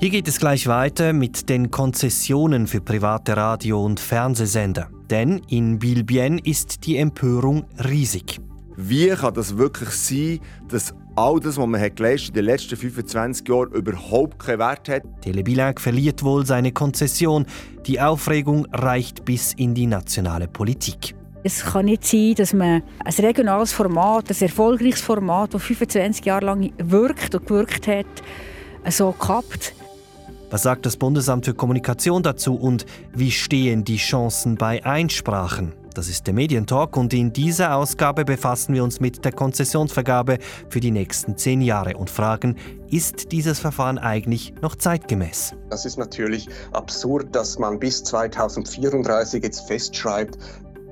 Hier geht es gleich weiter mit den Konzessionen für private Radio- und Fernsehsender. Denn in Bilbien ist die Empörung riesig. Wie kann das wirklich sein, dass all das, was man geleistet in den letzten 25 Jahren überhaupt keinen Wert hat? Telebilag verliert wohl seine Konzession. Die Aufregung reicht bis in die nationale Politik. Es kann nicht sein, dass man ein regionales Format, ein erfolgreiches Format, das 25 Jahre lang wirkt und gewirkt hat, so kappt. Was sagt das Bundesamt für Kommunikation dazu und wie stehen die Chancen bei Einsprachen? Das ist der Medientalk und in dieser Ausgabe befassen wir uns mit der Konzessionsvergabe für die nächsten zehn Jahre und fragen, ist dieses Verfahren eigentlich noch zeitgemäß? Das ist natürlich absurd, dass man bis 2034 jetzt festschreibt,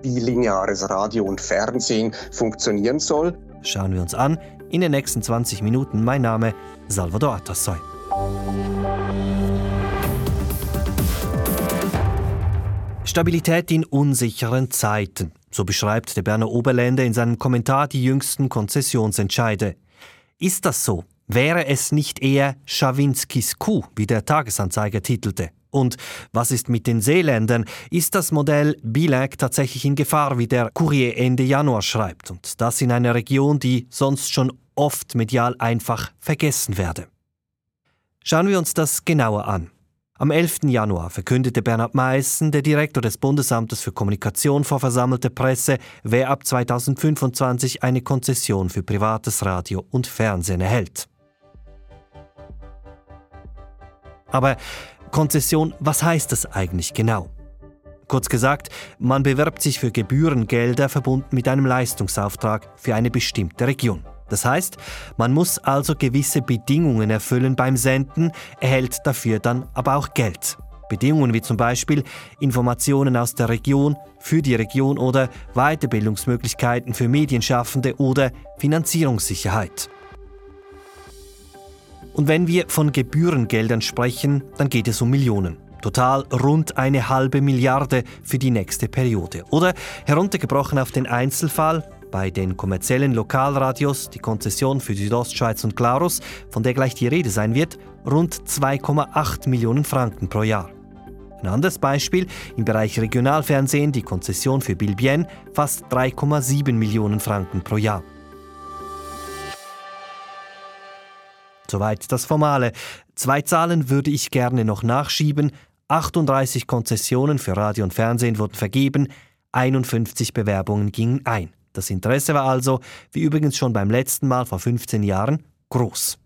wie lineares Radio und Fernsehen funktionieren soll. Schauen wir uns an in den nächsten 20 Minuten. Mein Name Salvador Atassoy. Stabilität in unsicheren Zeiten. So beschreibt der Berner Oberländer in seinem Kommentar die jüngsten Konzessionsentscheide. Ist das so? Wäre es nicht eher Schawinskis Kuh, wie der Tagesanzeiger titelte? Und was ist mit den Seeländern? Ist das Modell Bilag tatsächlich in Gefahr, wie der Courier Ende Januar schreibt? Und das in einer Region, die sonst schon oft medial einfach vergessen werde. Schauen wir uns das genauer an. Am 11. Januar verkündete Bernhard Meissen, der Direktor des Bundesamtes für Kommunikation vor versammelter Presse, wer ab 2025 eine Konzession für privates Radio und Fernsehen erhält. Aber Konzession, was heißt das eigentlich genau? Kurz gesagt, man bewirbt sich für Gebührengelder verbunden mit einem Leistungsauftrag für eine bestimmte Region. Das heißt, man muss also gewisse Bedingungen erfüllen beim Senden, erhält dafür dann aber auch Geld. Bedingungen wie zum Beispiel Informationen aus der Region, für die Region oder Weiterbildungsmöglichkeiten für Medienschaffende oder Finanzierungssicherheit. Und wenn wir von Gebührengeldern sprechen, dann geht es um Millionen. Total rund eine halbe Milliarde für die nächste Periode. Oder heruntergebrochen auf den Einzelfall, bei den kommerziellen Lokalradios die Konzession für Südostschweiz und Glarus, von der gleich die Rede sein wird, rund 2,8 Millionen Franken pro Jahr. Ein anderes Beispiel, im Bereich Regionalfernsehen die Konzession für Bilbien fast 3,7 Millionen Franken pro Jahr. Soweit das Formale. Zwei Zahlen würde ich gerne noch nachschieben. 38 Konzessionen für Radio und Fernsehen wurden vergeben, 51 Bewerbungen gingen ein. Das Interesse war also, wie übrigens schon beim letzten Mal vor 15 Jahren, groß.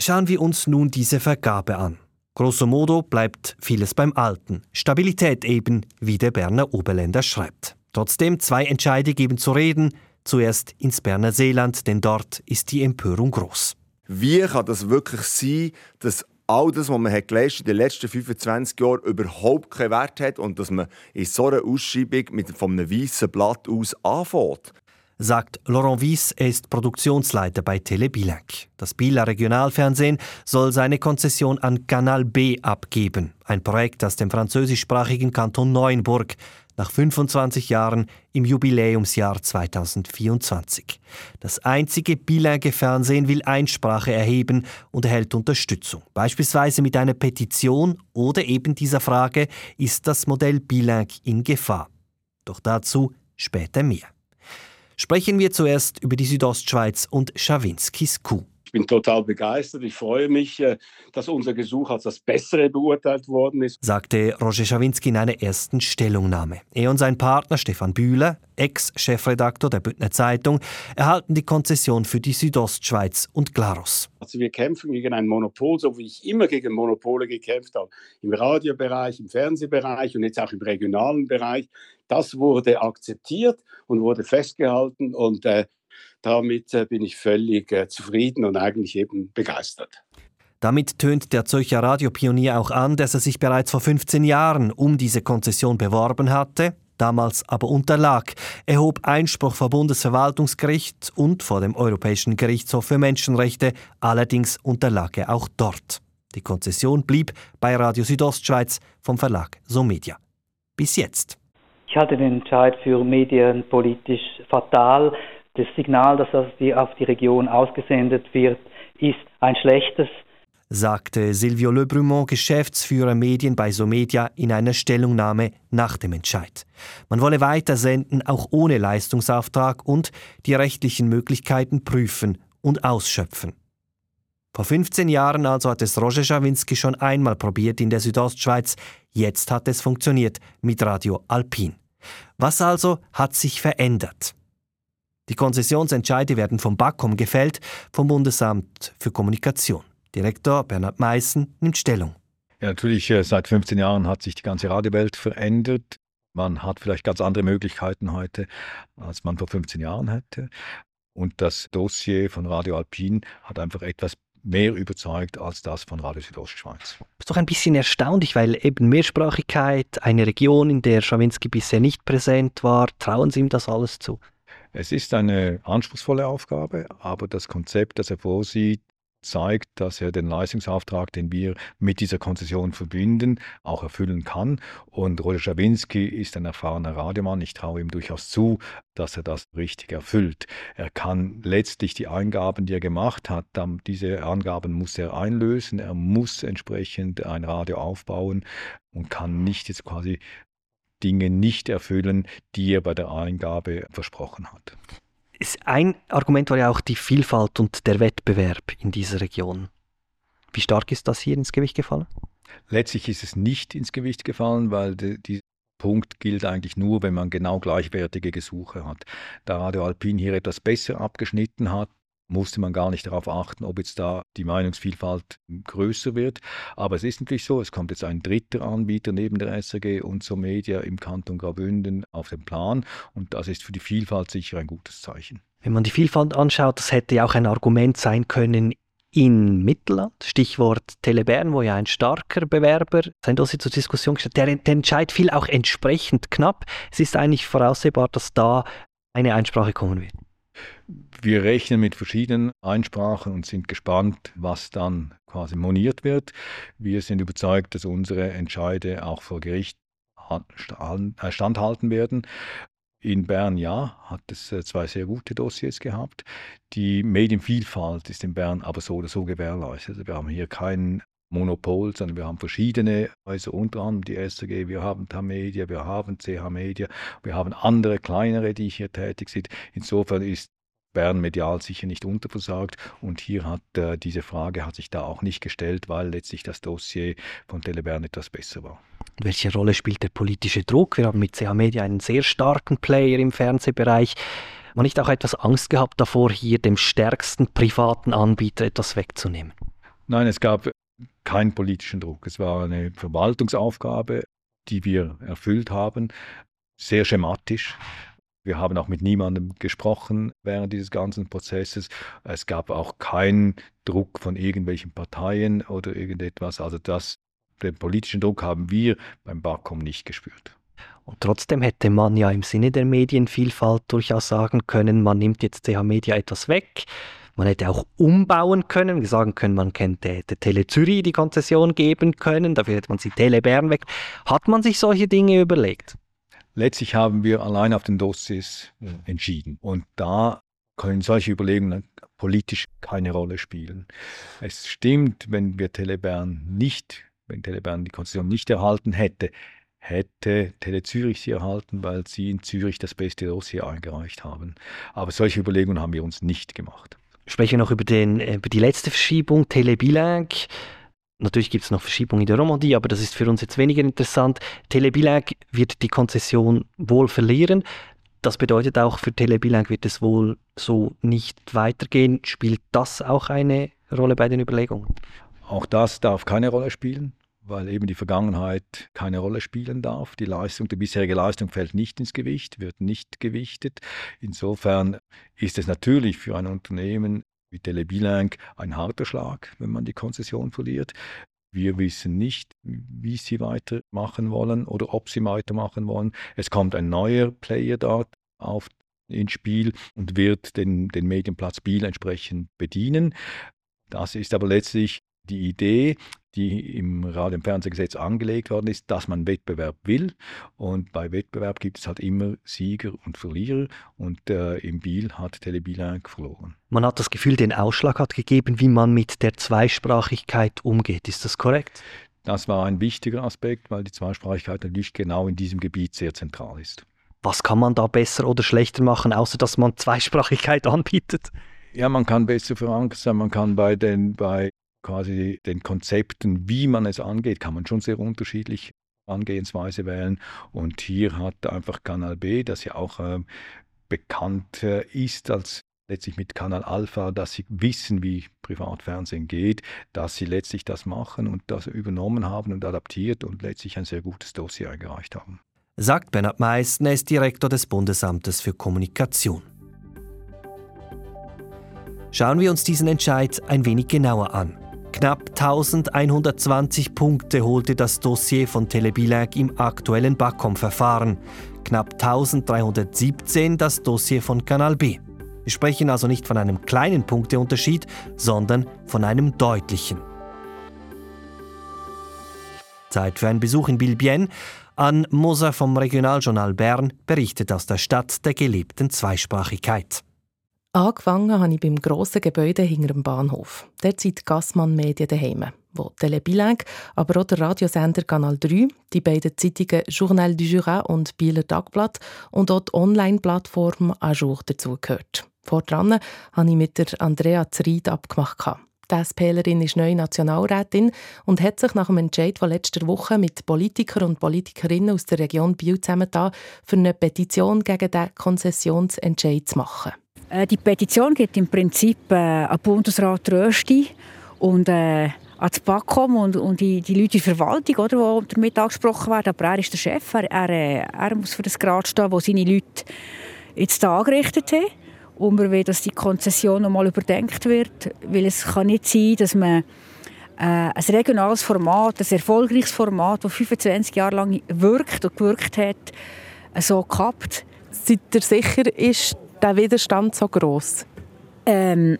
Schauen wir uns nun diese Vergabe an. Grosso modo bleibt vieles beim Alten. Stabilität eben, wie der Berner Oberländer schreibt. Trotzdem, zwei Entscheide geben zu reden. Zuerst ins Berner Seeland, denn dort ist die Empörung groß. Wie kann das wirklich sein, dass all das, was man hat in den letzten 25 Jahren überhaupt keinen Wert hat und dass man in so einer Ausschreibung mit von einem weißen Blatt aus anfängt. Sagt Laurent Wies, er ist Produktionsleiter bei Telebilac. Das Bieler Regionalfernsehen soll seine Konzession an Canal B abgeben, ein Projekt aus dem französischsprachigen Kanton Neuenburg, nach 25 Jahren im Jubiläumsjahr 2024. Das einzige bilingue Fernsehen will Einsprache erheben und erhält Unterstützung, beispielsweise mit einer Petition oder eben dieser Frage, ist das Modell bilingue in Gefahr? Doch dazu später mehr. Sprechen wir zuerst über die Südostschweiz und Schawinskis Kuh. Ich bin total begeistert. Ich freue mich, äh, dass unser Gesuch als das Bessere beurteilt worden ist, sagte Roger Schawinski in einer ersten Stellungnahme. Er und sein Partner Stefan Bühler, Ex-Chefredaktor der Bündner Zeitung, erhalten die Konzession für die Südostschweiz und Glarus. Also wir kämpfen gegen ein Monopol, so wie ich immer gegen Monopole gekämpft habe. Im Radiobereich, im Fernsehbereich und jetzt auch im regionalen Bereich. Das wurde akzeptiert und wurde festgehalten und äh, damit äh, bin ich völlig äh, zufrieden und eigentlich eben begeistert. Damit tönt der Zürcher Radiopionier auch an, dass er sich bereits vor 15 Jahren um diese Konzession beworben hatte, damals aber unterlag. Er hob Einspruch vor Bundesverwaltungsgericht und vor dem Europäischen Gerichtshof für Menschenrechte, allerdings unterlag er auch dort. Die Konzession blieb bei Radio Südostschweiz vom Verlag Somedia. Bis jetzt. Ich halte den Entscheid für medienpolitisch fatal. Das Signal, das auf die, Region ausgesendet wird, ist ein schlechtes. sagte Silvio Lebrumont, Geschäftsführer Medien bei Somedia, in einer Stellungnahme nach dem Entscheid. Man wolle weiter senden, auch ohne Leistungsauftrag und die rechtlichen Möglichkeiten prüfen und ausschöpfen. Vor 15 Jahren also hat es Roger Schawinski schon einmal probiert in der Südostschweiz. Jetzt hat es funktioniert mit Radio Alpin. Was also hat sich verändert? Die Konzessionsentscheide werden vom BAKOM gefällt, vom Bundesamt für Kommunikation. Direktor Bernhard Meissen nimmt Stellung. Ja, natürlich, äh, seit 15 Jahren hat sich die ganze Radiowelt verändert. Man hat vielleicht ganz andere Möglichkeiten heute, als man vor 15 Jahren hätte. Und das Dossier von Radio Alpin hat einfach etwas mehr überzeugt als das von Radio Südostschweiz. Das ist doch ein bisschen erstaunlich, weil eben Mehrsprachigkeit, eine Region, in der Schawinski bisher nicht präsent war, trauen Sie ihm das alles zu? Es ist eine anspruchsvolle Aufgabe, aber das Konzept, das er vorsieht, zeigt, dass er den Leistungsauftrag, den wir mit dieser Konzession verbinden, auch erfüllen kann. Und Roger Schawinski ist ein erfahrener Radiomann. Ich traue ihm durchaus zu, dass er das richtig erfüllt. Er kann letztlich die Eingaben, die er gemacht hat, diese Angaben muss er einlösen. Er muss entsprechend ein Radio aufbauen und kann nicht jetzt quasi Dinge nicht erfüllen, die er bei der Eingabe versprochen hat ein Argument war ja auch die Vielfalt und der Wettbewerb in dieser Region. Wie stark ist das hier ins Gewicht gefallen? Letztlich ist es nicht ins Gewicht gefallen, weil dieser Punkt gilt eigentlich nur, wenn man genau gleichwertige Gesuche hat. Da Radio Alpin hier etwas besser abgeschnitten hat, musste man gar nicht darauf achten, ob jetzt da die Meinungsvielfalt größer wird. Aber es ist natürlich so, es kommt jetzt ein dritter Anbieter neben der SRG und so Media im Kanton Graubünden auf den Plan und das ist für die Vielfalt sicher ein gutes Zeichen. Wenn man die Vielfalt anschaut, das hätte ja auch ein Argument sein können in Mittelland, Stichwort Telebern, wo ja ein starker Bewerber sein Dossier zur Diskussion gestellt der, der Entscheid fiel auch entsprechend knapp. Es ist eigentlich voraussehbar, dass da eine Einsprache kommen wird. Wir rechnen mit verschiedenen Einsprachen und sind gespannt, was dann quasi moniert wird. Wir sind überzeugt, dass unsere Entscheide auch vor Gericht äh, standhalten werden. In Bern ja, hat es äh, zwei sehr gute Dossiers gehabt. Die Medienvielfalt ist in Bern aber so oder so gewährleistet. Also wir haben hier kein Monopol, sondern wir haben verschiedene, also unter anderem die SRG, wir haben Tamedia, wir haben CH Media, wir haben andere kleinere, die hier tätig sind. Insofern ist Bern medial sicher nicht unterversagt und hier hat äh, diese Frage hat sich da auch nicht gestellt, weil letztlich das Dossier von Telebern etwas besser war. Welche Rolle spielt der politische Druck? Wir haben mit CH Media einen sehr starken Player im Fernsehbereich. Man nicht auch etwas Angst gehabt davor, hier dem stärksten privaten Anbieter etwas wegzunehmen? Nein, es gab keinen politischen Druck. Es war eine Verwaltungsaufgabe, die wir erfüllt haben, sehr schematisch. Wir haben auch mit niemandem gesprochen während dieses ganzen Prozesses. Es gab auch keinen Druck von irgendwelchen Parteien oder irgendetwas. Also das, den politischen Druck haben wir beim BAKOM nicht gespürt. Und trotzdem hätte man ja im Sinne der Medienvielfalt durchaus sagen können, man nimmt jetzt CH Media etwas weg. Man hätte auch umbauen können, wir sagen können, man könnte der Tele Zürich die Konzession geben können, dafür hätte man sie Tele Bern weg. Hat man sich solche Dinge überlegt? Letztlich haben wir allein auf den Dossiers äh, entschieden. Und da können solche Überlegungen politisch keine Rolle spielen. Es stimmt, wenn wir Telebern nicht, wenn Telebern die Konzession nicht erhalten hätte, hätte Tele Zürich sie erhalten, weil sie in Zürich das beste Dossier eingereicht haben. Aber solche Überlegungen haben wir uns nicht gemacht. Sprechen wir noch über, den, äh, über die letzte Verschiebung, Telebilag. Natürlich gibt es noch Verschiebungen in der Romandie, aber das ist für uns jetzt weniger interessant. Telebilag wird die Konzession wohl verlieren. Das bedeutet auch, für Telebilang wird es wohl so nicht weitergehen. Spielt das auch eine Rolle bei den Überlegungen? Auch das darf keine Rolle spielen, weil eben die Vergangenheit keine Rolle spielen darf. Die Leistung, die bisherige Leistung fällt nicht ins Gewicht, wird nicht gewichtet. Insofern ist es natürlich für ein Unternehmen wie Telebilang ein harter Schlag, wenn man die Konzession verliert. Wir wissen nicht, wie sie weitermachen wollen oder ob sie weitermachen wollen. Es kommt ein neuer Player dort auf ins Spiel und wird den, den Medienplatz Biel entsprechend bedienen. Das ist aber letztlich die Idee. die im Radio- und Fernsehgesetz angelegt worden ist, dass man Wettbewerb will. Und bei Wettbewerb gibt es halt immer Sieger und Verlierer. Und äh, im Biel hat Telebilang verloren. Man hat das Gefühl, den Ausschlag hat gegeben, wie man mit der Zweisprachigkeit umgeht. Ist das korrekt? Das war ein wichtiger Aspekt, weil die Zweisprachigkeit natürlich genau in diesem Gebiet sehr zentral ist. Was kann man da besser oder schlechter machen, außer dass man Zweisprachigkeit anbietet? Ja, man kann besser verankert sein, man kann bei den, bei quasi den Konzepten, wie man es angeht, kann man schon sehr unterschiedlich Angehensweise wählen. Und hier hat einfach Kanal B, das ja auch äh, bekannt äh, ist als letztlich mit Kanal Alpha, dass sie wissen, wie Privatfernsehen geht, dass sie letztlich das machen und das übernommen haben und adaptiert und letztlich ein sehr gutes Dossier eingereicht haben. Sagt Bernhard Meissner, ist Direktor des Bundesamtes für Kommunikation. Schauen wir uns diesen Entscheid ein wenig genauer an. Knapp 1120 Punkte holte das Dossier von Telebilag im aktuellen BAKOM-Verfahren. Knapp 1317 das Dossier von Kanal B. Wir sprechen also nicht von einem kleinen Punkteunterschied, sondern von einem deutlichen. Zeit für einen Besuch in Bilbien. An Moser vom Regionaljournal Bern berichtet aus der Stadt der gelebten Zweisprachigkeit. Angefangen habe ich beim grossen Gebäude hinter dem Bahnhof. Dort sind die Gassmann Medien daheim, wo Telebilang, aber auch der Radiosender Kanal 3, die beiden Zeitungen Journal du Jura und Bieler Tagblatt und auch die Online-Plattform Ajour dazugehört. Vordran habe ich mit der Andrea Zried abgemacht. Die SPlerin ist neue Nationalrätin und hat sich nach dem Entscheid von letzter Woche mit Politikern und Politikerinnen aus der Region Biel zusammengetan, für eine Petition gegen den Konzessionsentscheid zu machen. Äh, die Petition geht im Prinzip äh, an Bundesrat Rösti und äh, an das BAKOM und, und die, die Leute in der Verwaltung, oder, die damit angesprochen werden. Aber er ist der Chef, er, er, äh, er muss für das Grad stehen, wo seine Leute jetzt angerichtet haben. Und wir wollen, dass die Konzession nochmal überdenkt wird, weil es kann nicht sein, dass man äh, ein regionales Format, ein erfolgreiches Format, das 25 Jahre lang wirkt und gewirkt hat, so kappt. Seid ihr sicher, ist der Widerstand so groß? Ähm,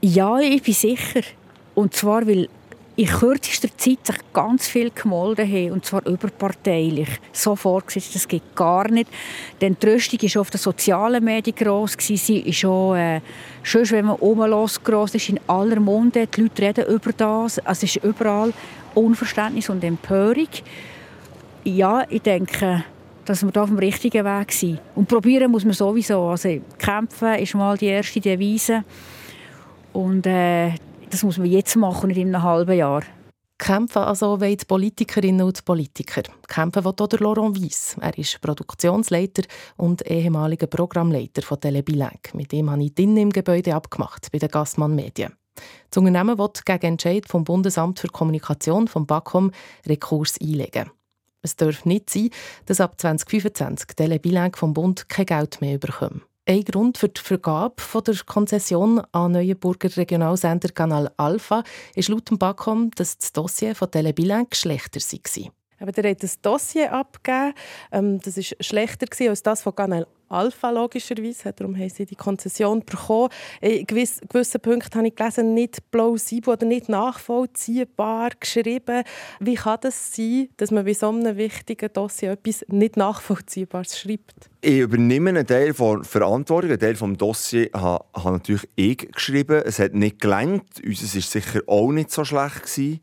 ja, ich bin sicher. Und zwar, weil in kürzester Zeit sich ganz viel gemolden haben, und zwar überparteilich. So vorgesetzt, das geht gar nicht. Denn die Rüstung war auf den sozialen Medien gross. Sie ist auch, äh, schon, wenn man rumlässt, gross ist, in aller Munde. Die Leute reden über das. Also es ist überall Unverständnis und Empörung. Ja, ich denke, dass wir da auf dem richtigen Weg sind. Und probieren muss man sowieso. Also kämpfen ist mal die erste Devise. Und äh, das muss man jetzt machen, nicht in einem halben Jahr. Kämpfen also wollen die Politikerinnen und Politiker. Kämpfen will auch Laurent Weiss. Er ist Produktionsleiter und ehemaliger Programmleiter von Telebilang. Mit dem habe ich drinnen im Gebäude abgemacht, bei den Gassmann Medien. Das Unternehmen will gegen Entscheid vom Bundesamt für Kommunikation, vom BAKOM, Rekurs einlegen. Es darf nicht sein, dass ab 2025 Telebilang vom Bund kein Geld mehr bekommen. Ein Grund für die Vergabe der Konzession an Neuenburger Regionalsender Kanal Alpha ist laut dem BAKOM, dass das Dossier von Telebilang schlechter war. Aber der hat das Dossier abgegeben. Ähm, das war schlechter als das von Kanal Alpha, logischerweise. Darum haben sie die Konzession bekommen. In gewissen Punkten habe ich gelesen, nicht plausibel oder nicht nachvollziehbar geschrieben. Wie kann das sein, dass man bei so einem wichtigen Dossier etwas nicht Nachvollziehbares schreibt? Ich übernehme einen Teil der Verantwortung. Einen Teil des Dossiers habe, habe natürlich ich geschrieben. Es hat nicht gelangt. Unseres war sicher auch nicht so schlecht. Gewesen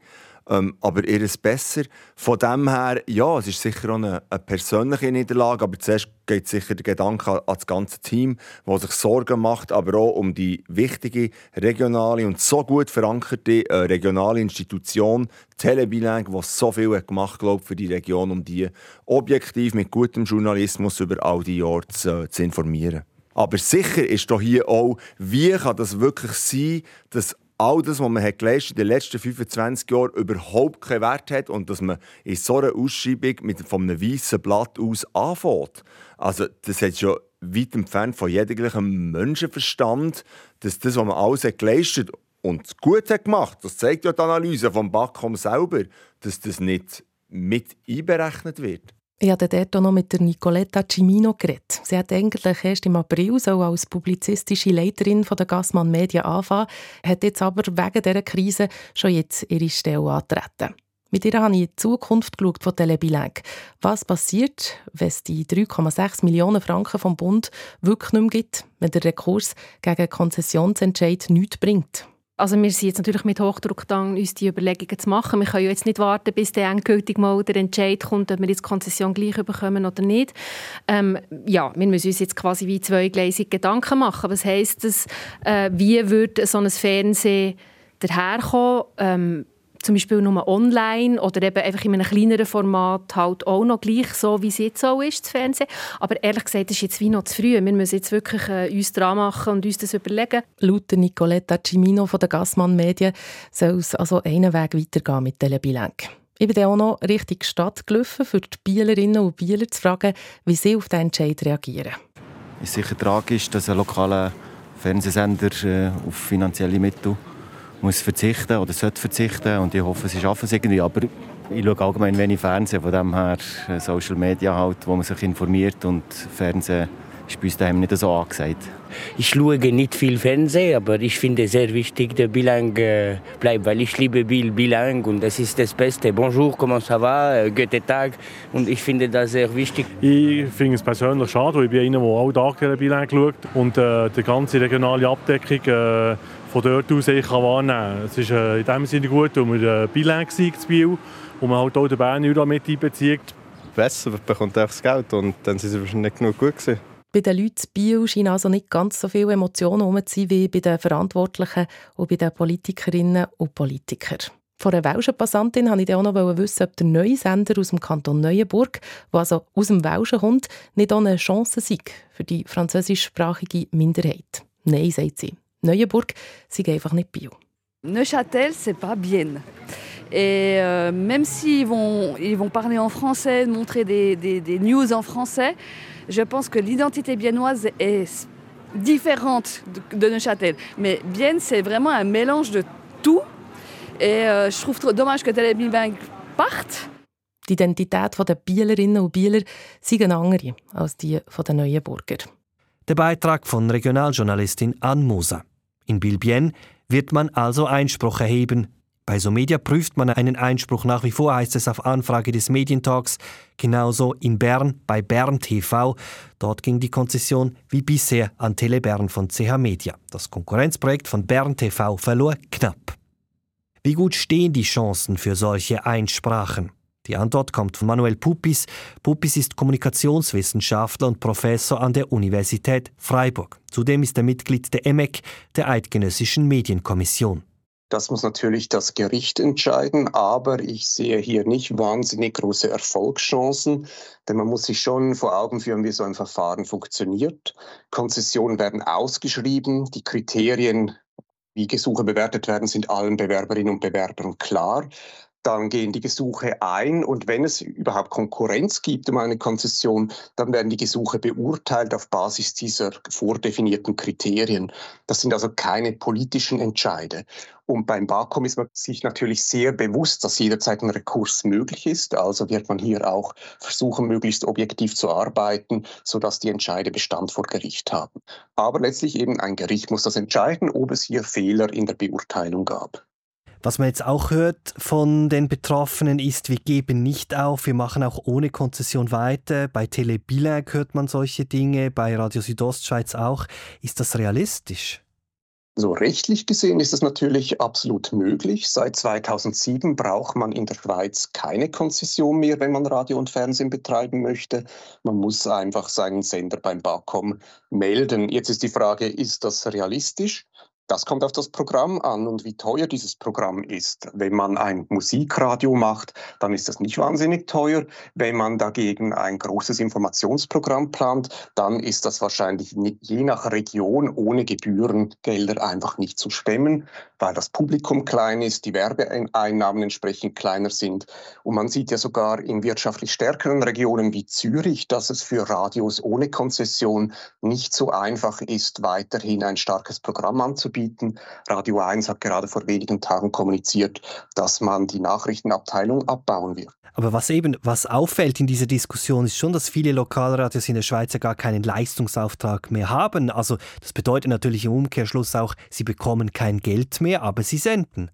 ähm, aber ihr ist besser. Von dem her, ja, es ist sicher auch eine, eine persönliche Niederlage, aber zuerst geht sicher der Gedanke an, an das ganze Team, das sich Sorgen macht, aber auch um die wichtige regionale und so gut verankerte äh, regionale Institution Telebilang, die so viel hat gemacht glaub, für die Region, um die objektiv mit gutem Journalismus über all die Jahre zu, äh, zu informieren. Aber sicher ist doch hier auch, wie kann das wirklich sein, dass all das, was man hat geleistet in den letzten 25 Jahren überhaupt keinen Wert hat und dass man in so einer Ausschreibung mit von einem weißen Blatt aus anfängt. Also das ist schon weit entfernt von jeglichem Menschenverstand, dass das, was man alles hat geleistet und gut hat gemacht, das zeigt ja die Analyse vom Backcom selber, dass das nicht mit einberechnet wird. Ich habe dort auch noch mit der Nicoletta Cimino geredet. Sie hat eigentlich erst im April so als publizistische Leiterin von der Gassmann Media anfangen, hat jetzt aber wegen dieser Krise schon jetzt ihre Stelle antreten. Mit ihr habe ich in die Zukunft geschaut von Telebilanc. Was passiert, wenn es die 3,6 Millionen Franken vom Bund wirklich nicht mehr gibt, wenn der Rekurs gegen Konzessionsentscheid nichts bringt? Also wir sind jetzt natürlich mit Hochdruck dran, uns die Überlegungen zu machen. Wir können ja jetzt nicht warten, bis der endgültig mal der Entscheid kommt, ob wir jetzt Konzession gleich bekommen oder nicht. Ähm, ja, wir müssen uns jetzt quasi wie zweigleisig Gedanken machen. Was heisst das? Äh, wie würde so ein Fernsehen daherkommen? Ähm, zum Beispiel nur online oder eben einfach in einem kleineren Format halt auch noch gleich so, wie es jetzt auch ist, das Fernsehen. Aber ehrlich gesagt, das ist jetzt wie noch zu früh. Wir müssen jetzt wirklich äh, uns dran machen und uns das überlegen. Laut Nicoletta Cimino von der Gassmann Medien soll es also einen Weg weitergehen mit Telebilenk. Ich bin dann auch noch Richtung Stadt gelaufen, für die Bielerinnen und Bieler zu fragen, wie sie auf diesen Entscheid reagieren. Es ist sicher tragisch, dass ein lokaler Fernsehsender äh, auf finanzielle Mittel muss verzichten oder sollte verzichten und ich hoffe, sie schaffen es irgendwie, aber ich schaue allgemein wenig Fernsehen, von dem her äh, Social Media halt, wo man sich informiert und Fernsehen ist bei uns daheim nicht so angesagt. Ich schaue nicht viel Fernsehen, aber ich finde es sehr wichtig, dass Bilang äh, bleibt, weil ich liebe Bill Bilang und das ist das Beste. Bonjour, comment ça va, äh, guten Tag und ich finde das sehr wichtig. Ich finde es persönlich schade, weil ich bin einer, der alle Tage Bilang schaut und äh, die ganze regionale Abdeckung äh, von dort aus ich kann wahrnehmen. Es ist äh, in dem Sinne gut, weil wir äh, Bilang zu Biel und man halt auch den Bern mit einbezieht. Besser bekommt einfach das Geld und dann sind sie wahrscheinlich nicht genug gut gewesen. Bei den Leuten in Biel scheinen also nicht ganz so viele Emotionen herum zu sein wie bei den Verantwortlichen und bei den Politikerinnen und Politikern. Von einer Welschen Passantin wollte ich auch noch wissen, ob der neue Sender aus dem Kanton Neuenburg, der also aus dem Welschen kommt, nicht auch eine Chance sei für die französischsprachige Minderheit. Nein, sagt sie. Neuenburg sei einfach nicht Bio. Neuchâtel, c'est pas bien. Et euh, même s'ils vont, ils vont parler en français, montrer des, des, des news en français, je pense que l'identité biennoise est différente de, Neuchâtel. Mais Bienne, c'est vraiment un mélange de tout. Et euh, je trouve trop dommage que Telebibank parte. Die Identität der Bielerinnen und Bieler sei eine andere als die der Neuenburger. Der Beitrag von Regionaljournalistin Anne Moser. In Bilbien wird man also Einspruch erheben. Bei Somedia prüft man einen Einspruch nach wie vor, heißt es auf Anfrage des Medientalks. Genauso in Bern bei Bern TV. Dort ging die Konzession wie bisher an Telebern von CH Media. Das Konkurrenzprojekt von Bern TV verlor knapp. Wie gut stehen die Chancen für solche Einsprachen? Die Antwort kommt von Manuel Pupis. Pupis ist Kommunikationswissenschaftler und Professor an der Universität Freiburg. Zudem ist er Mitglied der EMEC, der Eidgenössischen Medienkommission. Das muss natürlich das Gericht entscheiden, aber ich sehe hier nicht wahnsinnig große Erfolgschancen, denn man muss sich schon vor Augen führen, wie so ein Verfahren funktioniert. Konzessionen werden ausgeschrieben, die Kriterien, wie Gesuche bewertet werden, sind allen Bewerberinnen und Bewerbern klar dann gehen die Gesuche ein und wenn es überhaupt Konkurrenz gibt um eine Konzession, dann werden die Gesuche beurteilt auf Basis dieser vordefinierten Kriterien. Das sind also keine politischen Entscheide. Und beim BAKOM ist man sich natürlich sehr bewusst, dass jederzeit ein Rekurs möglich ist. Also wird man hier auch versuchen, möglichst objektiv zu arbeiten, sodass die Entscheide Bestand vor Gericht haben. Aber letztlich eben ein Gericht muss das entscheiden, ob es hier Fehler in der Beurteilung gab. Was man jetzt auch hört von den Betroffenen ist, wir geben nicht auf, wir machen auch ohne Konzession weiter. Bei Telebilag hört man solche Dinge, bei Radio Südostschweiz auch. Ist das realistisch? So rechtlich gesehen ist es natürlich absolut möglich. Seit 2007 braucht man in der Schweiz keine Konzession mehr, wenn man Radio und Fernsehen betreiben möchte. Man muss einfach seinen Sender beim BAKOM melden. Jetzt ist die Frage, ist das realistisch? Das kommt auf das Programm an und wie teuer dieses Programm ist. Wenn man ein Musikradio macht, dann ist das nicht wahnsinnig teuer. Wenn man dagegen ein großes Informationsprogramm plant, dann ist das wahrscheinlich je nach Region ohne Gebührengelder einfach nicht zu stemmen, weil das Publikum klein ist, die Werbeeinnahmen entsprechend kleiner sind. Und man sieht ja sogar in wirtschaftlich stärkeren Regionen wie Zürich, dass es für Radios ohne Konzession nicht so einfach ist, weiterhin ein starkes Programm anzubieten anzubieten. Radio 1 hat gerade vor wenigen Tagen kommuniziert, dass man die Nachrichtenabteilung abbauen wird. Aber was eben, was auffällt in dieser Diskussion, ist schon, dass viele Lokalradios in der Schweiz ja gar keinen Leistungsauftrag mehr haben. Also das bedeutet natürlich im Umkehrschluss auch, sie bekommen kein Geld mehr, aber sie senden.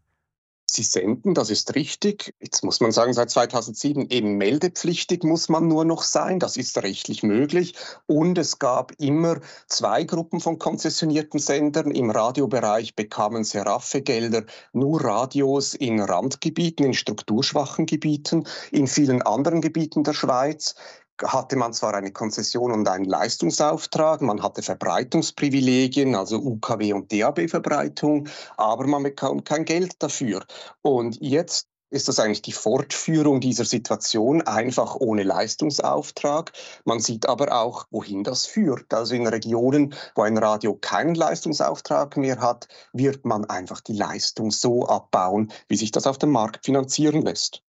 Sie senden, das ist richtig. Jetzt muss man sagen, seit 2007 eben meldepflichtig muss man nur noch sein. Das ist rechtlich möglich. Und es gab immer zwei Gruppen von konzessionierten Sendern. Im Radiobereich bekamen Seraphe-Gelder nur Radios in Randgebieten, in strukturschwachen Gebieten. In vielen anderen Gebieten der Schweiz hatte man zwar eine Konzession und einen Leistungsauftrag, man hatte Verbreitungsprivilegien, also UKW und DAB-Verbreitung, aber man bekam kein Geld dafür. Und jetzt ist das eigentlich die Fortführung dieser Situation, einfach ohne Leistungsauftrag. Man sieht aber auch, wohin das führt. Also in Regionen, wo ein Radio keinen Leistungsauftrag mehr hat, wird man einfach die Leistung so abbauen, wie sich das auf dem Markt finanzieren lässt.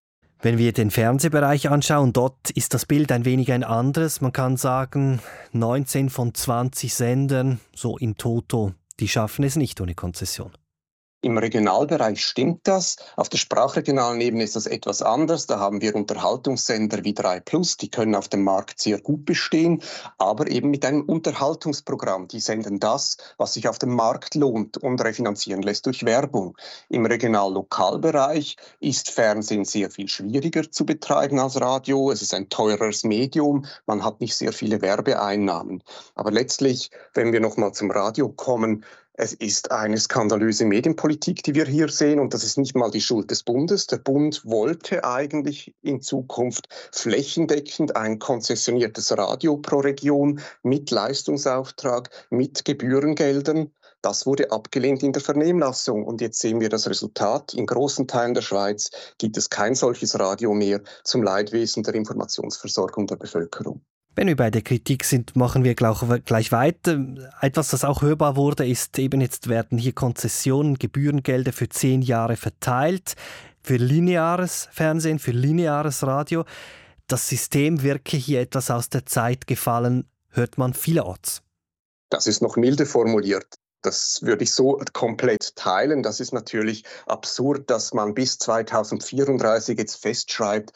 Wenn wir den Fernsehbereich anschauen, dort ist das Bild ein wenig ein anderes. Man kann sagen, 19 von 20 Sendern, so in Toto, die schaffen es nicht ohne Konzession. Im Regionalbereich stimmt das. Auf der sprachregionalen Ebene ist das etwas anders. Da haben wir Unterhaltungssender wie 3 Plus, die können auf dem Markt sehr gut bestehen, aber eben mit einem Unterhaltungsprogramm. Die senden das, was sich auf dem Markt lohnt und refinanzieren lässt durch Werbung. Im Regional-Lokalbereich ist Fernsehen sehr viel schwieriger zu betreiben als Radio. Es ist ein teureres Medium. Man hat nicht sehr viele Werbeeinnahmen. Aber letztlich, wenn wir nochmal zum Radio kommen, es ist eine skandalöse Medienpolitik, die wir hier sehen, und das ist nicht mal die Schuld des Bundes. Der Bund wollte eigentlich in Zukunft flächendeckend ein konzessioniertes Radio pro Region mit Leistungsauftrag, mit Gebührengeldern. Das wurde abgelehnt in der Vernehmlassung und jetzt sehen wir das Resultat. In großen Teilen der Schweiz gibt es kein solches Radio mehr zum Leidwesen der Informationsversorgung der Bevölkerung. Wenn wir bei der Kritik sind, machen wir gleich weiter. Etwas, das auch hörbar wurde, ist eben jetzt werden hier Konzessionen, Gebührengelder für zehn Jahre verteilt, für lineares Fernsehen, für lineares Radio. Das System wirke hier etwas aus der Zeit gefallen, hört man vielerorts. Das ist noch milde formuliert. Das würde ich so komplett teilen. Das ist natürlich absurd, dass man bis 2034 jetzt festschreibt,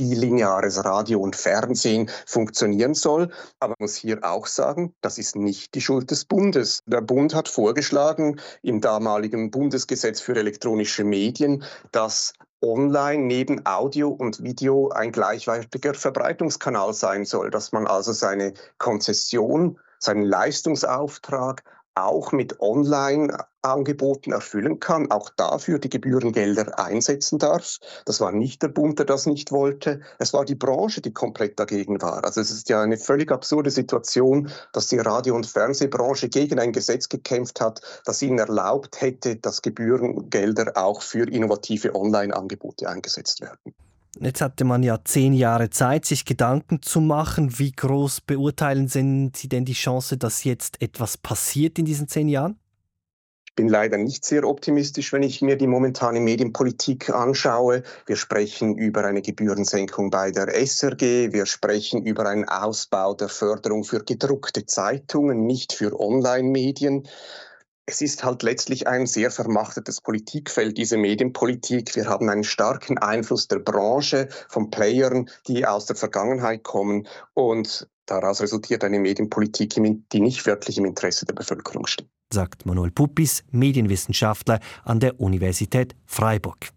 wie lineares Radio und Fernsehen funktionieren soll. Aber man muss hier auch sagen, das ist nicht die Schuld des Bundes. Der Bund hat vorgeschlagen im damaligen Bundesgesetz für elektronische Medien, dass online neben Audio und Video ein gleichwertiger Verbreitungskanal sein soll, dass man also seine Konzession, seinen Leistungsauftrag auch mit Online-Angeboten erfüllen kann, auch dafür die Gebührengelder einsetzen darf. Das war nicht der Bund, der das nicht wollte. Es war die Branche, die komplett dagegen war. Also es ist ja eine völlig absurde Situation, dass die Radio- und Fernsehbranche gegen ein Gesetz gekämpft hat, das ihnen erlaubt hätte, dass Gebührengelder auch für innovative Online-Angebote eingesetzt werden. Jetzt hatte man ja zehn Jahre Zeit, sich Gedanken zu machen. Wie groß beurteilen Sie denn die Chance, dass jetzt etwas passiert in diesen zehn Jahren? Ich bin leider nicht sehr optimistisch, wenn ich mir die momentane Medienpolitik anschaue. Wir sprechen über eine Gebührensenkung bei der SRG. Wir sprechen über einen Ausbau der Förderung für gedruckte Zeitungen, nicht für Online-Medien es ist halt letztlich ein sehr vermachtetes Politikfeld, diese Medienpolitik. Wir haben einen starken Einfluss der Branche, von Playern, die aus der Vergangenheit kommen. Und daraus resultiert eine Medienpolitik, die nicht wirklich im Interesse der Bevölkerung steht. Sagt Manuel Puppis, Medienwissenschaftler an der Universität Freiburg.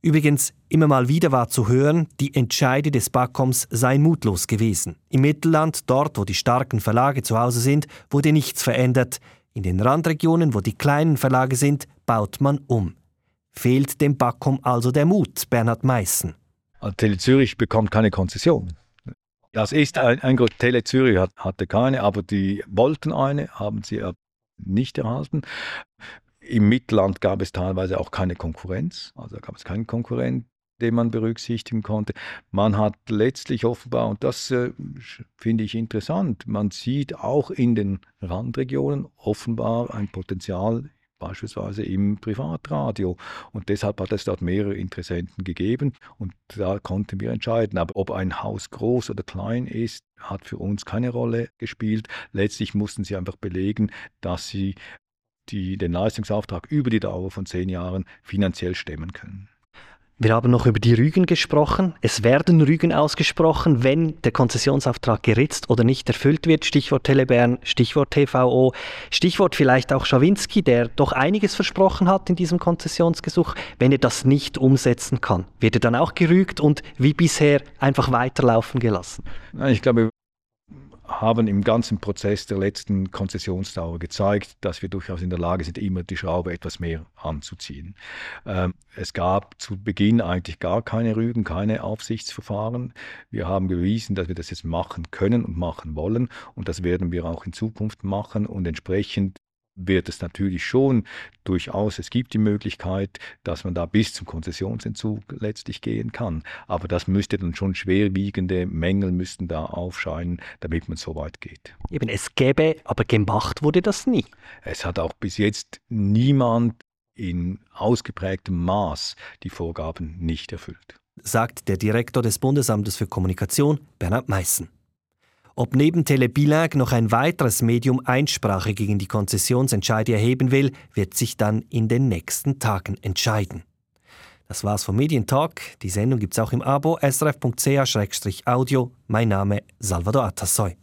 Übrigens, immer mal wieder war zu hören, die Entscheide des Backkoms seien mutlos gewesen. Im Mittelland, dort wo die starken Verlage zu Hause sind, wurde nichts verändert. In den Randregionen, wo die kleinen Verlage sind, baut man um. Fehlt dem Backum also der Mut, Bernhard Meissen. Also Tele Zürich bekommt keine Konzession. Das ist ein, ein Grund. Tele Zürich hat, hatte keine, aber die wollten eine, haben sie nicht erhalten. Im Mittelland gab es teilweise auch keine Konkurrenz, also gab es keinen Konkurrent den man berücksichtigen konnte. Man hat letztlich offenbar, und das äh, finde ich interessant, man sieht auch in den Randregionen offenbar ein Potenzial beispielsweise im Privatradio. Und deshalb hat es dort mehrere Interessenten gegeben und da konnten wir entscheiden. Aber ob ein Haus groß oder klein ist, hat für uns keine Rolle gespielt. Letztlich mussten sie einfach belegen, dass sie die den Leistungsauftrag über die Dauer von zehn Jahren finanziell stemmen können. Wir haben noch über die Rügen gesprochen. Es werden Rügen ausgesprochen, wenn der Konzessionsauftrag geritzt oder nicht erfüllt wird. Stichwort Telebern, Stichwort TVO, Stichwort vielleicht auch Schawinski, der doch einiges versprochen hat in diesem Konzessionsgesuch. Wenn er das nicht umsetzen kann, wird er dann auch gerügt und wie bisher einfach weiterlaufen gelassen? Ich glaube, haben im ganzen Prozess der letzten Konzessionsdauer gezeigt, dass wir durchaus in der Lage sind, immer die Schraube etwas mehr anzuziehen. Ähm, es gab zu Beginn eigentlich gar keine Rügen, keine Aufsichtsverfahren. Wir haben bewiesen, dass wir das jetzt machen können und machen wollen und das werden wir auch in Zukunft machen und entsprechend wird es natürlich schon durchaus, es gibt die Möglichkeit, dass man da bis zum Konzessionsentzug letztlich gehen kann. Aber das müsste dann schon schwerwiegende Mängel müssten da aufscheinen, damit man so weit geht. Eben, es gäbe, aber gemacht wurde das nie. Es hat auch bis jetzt niemand in ausgeprägtem Maß die Vorgaben nicht erfüllt. Sagt der Direktor des Bundesamtes für Kommunikation, Bernhard Meissen. Ob neben Telebilag noch ein weiteres Medium Einsprache gegen die Konzessionsentscheide erheben will, wird sich dann in den nächsten Tagen entscheiden. Das war's vom Medientalk. Die Sendung gibt's auch im Abo srf.ch-audio. Mein Name Salvador Atassoy.